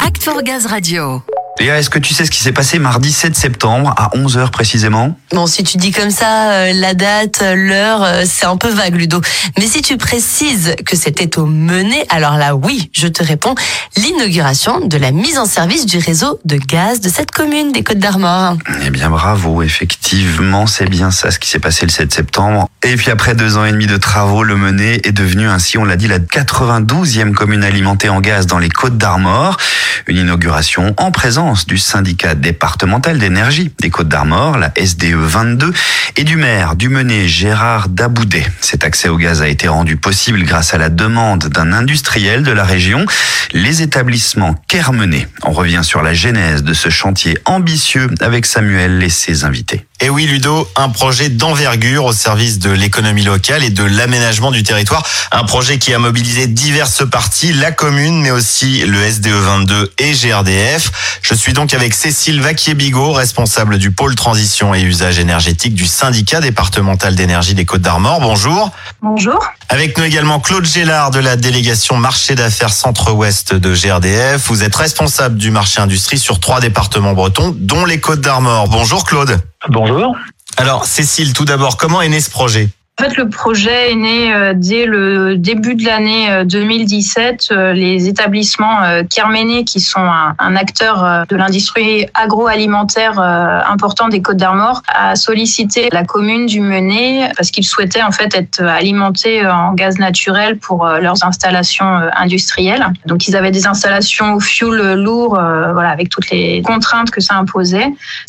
Act for Gaz Radio. Léa, est-ce que tu sais ce qui s'est passé mardi 7 septembre à 11h précisément? Bon, si tu dis comme ça, euh, la date, euh, l'heure, euh, c'est un peu vague, Ludo. Mais si tu précises que c'était au Menet, alors là, oui, je te réponds, l'inauguration de la mise en service du réseau de gaz de cette commune des Côtes d'Armor. Eh bien bravo, effectivement, c'est bien ça ce qui s'est passé le 7 septembre. Et puis après deux ans et demi de travaux, le Menet est devenu ainsi, on l'a dit, la 92e commune alimentée en gaz dans les Côtes d'Armor. Une inauguration en présence du syndicat départemental d'énergie des Côtes d'Armor, la SDE 22, et du maire du Menet, Gérard Daboudet. Cet accès au gaz a été rendu possible grâce à la demande d'un industriel de la région, les établissements Kermenet. On revient sur la genèse de ce chantier ambitieux avec Samuel et ses invités. Et oui, Ludo, un projet d'envergure au service de l'économie locale et de l'aménagement du territoire. Un projet qui a mobilisé diverses parties, la commune, mais aussi le SDE 22 et GRDF. Je suis donc avec Cécile Vaquier-Bigot, responsable du pôle transition et usage énergétique du syndicat départemental d'énergie des Côtes d'Armor. Bonjour. Bonjour. Avec nous également Claude Gélard de la délégation marché d'affaires centre-ouest de GRDF. Vous êtes responsable du marché industrie sur trois départements bretons, dont les Côtes d'Armor. Bonjour Claude. Bonjour. Alors Cécile, tout d'abord, comment est né ce projet? En fait, le projet est né euh, dès le début de l'année 2017. Euh, euh, les établissements Kerméné, qui sont un, acteur de l'industrie agroalimentaire important des Côtes d'Armor, a sollicité la commune du Menet parce qu'ils souhaitaient en fait être alimentés en gaz naturel pour leurs installations industrielles. Donc, ils avaient des installations au fioul lourd, voilà, avec toutes les contraintes que ça imposait.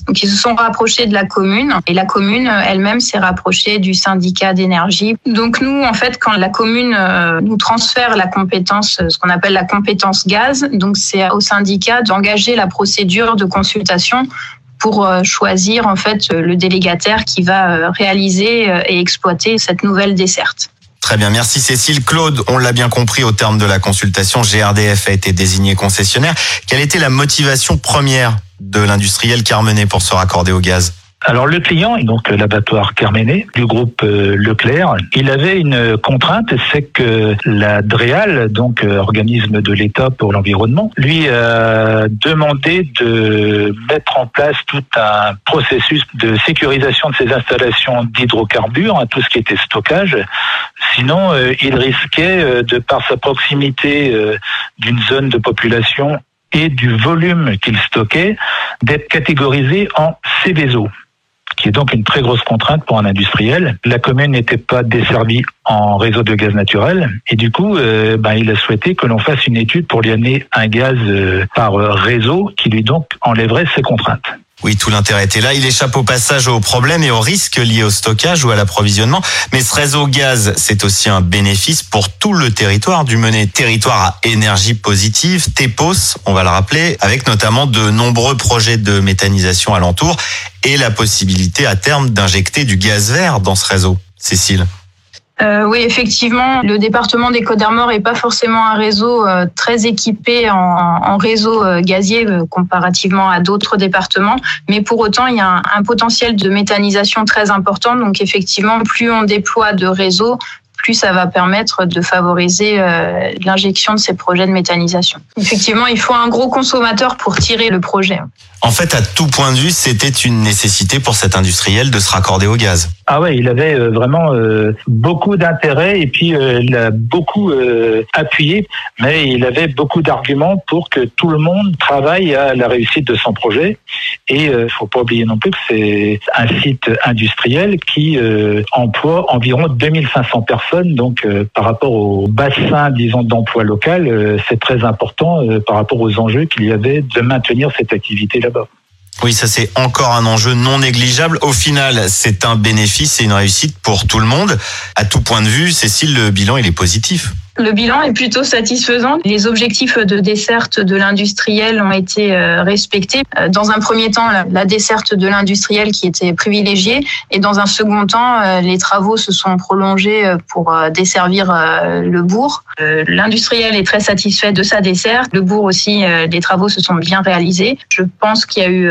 Donc, ils se sont rapprochés de la commune et la commune elle-même s'est rapprochée du syndicat Donc nous, en fait, quand la commune euh, nous transfère la compétence, ce qu'on appelle la compétence gaz, donc c'est au syndicat d'engager la procédure de consultation pour euh, choisir en fait le délégataire qui va euh, réaliser et exploiter cette nouvelle desserte. Très bien, merci Cécile. Claude, on l'a bien compris au terme de la consultation, GRDF a été désigné concessionnaire. Quelle était la motivation première de l'industriel Carmenet pour se raccorder au gaz? Alors le client, donc l'abattoir Carmenet du groupe euh, Leclerc, il avait une contrainte, c'est que la DREAL, donc euh, organisme de l'État pour l'environnement, lui a demandé de mettre en place tout un processus de sécurisation de ses installations d'hydrocarbures, hein, tout ce qui était stockage. Sinon, euh, il risquait, de par sa proximité d'une zone de population et du volume qu'il stockait, d'être catégorisé en CVSO qui est donc une très grosse contrainte pour un industriel. La commune n'était pas desservie en réseau de gaz naturel et du coup, euh, ben, il a souhaité que l'on fasse une étude pour lui amener un gaz euh, par réseau qui lui donc enlèverait ses contraintes. Oui, tout l'intérêt était là. Il échappe au passage aux problèmes et aux risques liés au stockage ou à l'approvisionnement. Mais ce réseau gaz, c'est aussi un bénéfice pour tout le territoire du Menet. Territoire à énergie positive, TEPOS, on va le rappeler, avec notamment de nombreux projets de méthanisation alentour et la possibilité à terme d'injecter du gaz vert dans ce réseau. Cécile euh, oui, effectivement, le département des Côtes d'Armor n'est pas forcément un réseau euh, très équipé en, réseau euh, gazier comparativement à d'autres départements, mais pour autant, il y a un, un, potentiel de méthanisation très important. Donc, effectivement, plus on déploie de réseaux, plus ça va permettre de favoriser l'injection de ces projets de méthanisation. Effectivement, il faut un gros consommateur pour tirer le projet. En fait, à tout point de vue, c'était une nécessité pour cet industriel de se raccorder au gaz. Ah ouais, il avait euh, vraiment euh, beaucoup d'intérêt et puis euh, il a beaucoup appuyé, mais il avait beaucoup d'arguments pour que tout le monde travaille à la réussite de son projet. Et il faut pas oublier non plus que c'est un site industriel qui emploie environ 2500 personnes. Donc par rapport au bassin, disons, d'emploi local, c'est très important par rapport aux enjeux qu'il y avait de maintenir cette activité-là. Oui, ça c'est encore un enjeu non négligeable. Au final, c'est un bénéfice et une réussite pour tout le monde. À tout point de vue, Cécile, le bilan, il est positif. Le bilan est plutôt satisfaisant. Les objectifs de desserte de l'industriel ont été euh, respectés. Euh, dans un premier temps, la desserte de l'industriel qui était privilégiée, et dans un second temps, euh, les travaux se sont prolongés pour desservir le bourg. L'industriel est très satisfait de sa desserte. Le bourg aussi, les travaux se sont bien réalisés. Je pense qu'il y a eu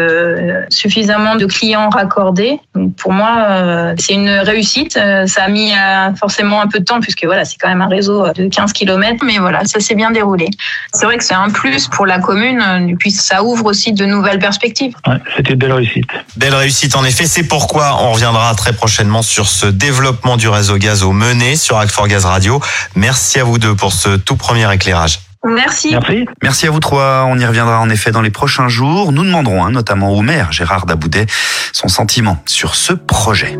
suffisamment de clients raccordés. Pour moi, c'est une réussite. Ça a mis forcément un peu de temps puisque voilà, c'est quand même un réseau de 15 km, mais voilà, ça s'est bien déroulé. C'est vrai que c'est un plus pour la commune, puis ça ouvre aussi de nouvelles perspectives. Ouais, C'était une belle réussite. Belle réussite en effet, c'est pourquoi on reviendra très prochainement sur ce développement du réseau gaz au Mené sur Act for Gaz Radio. Merci à vous deux pour ce tout premier éclairage. Merci. Merci. Merci à vous trois. On y reviendra en effet dans les prochains jours. Nous demanderons hein, notamment au maire Gérard Daboudet son sentiment sur ce projet.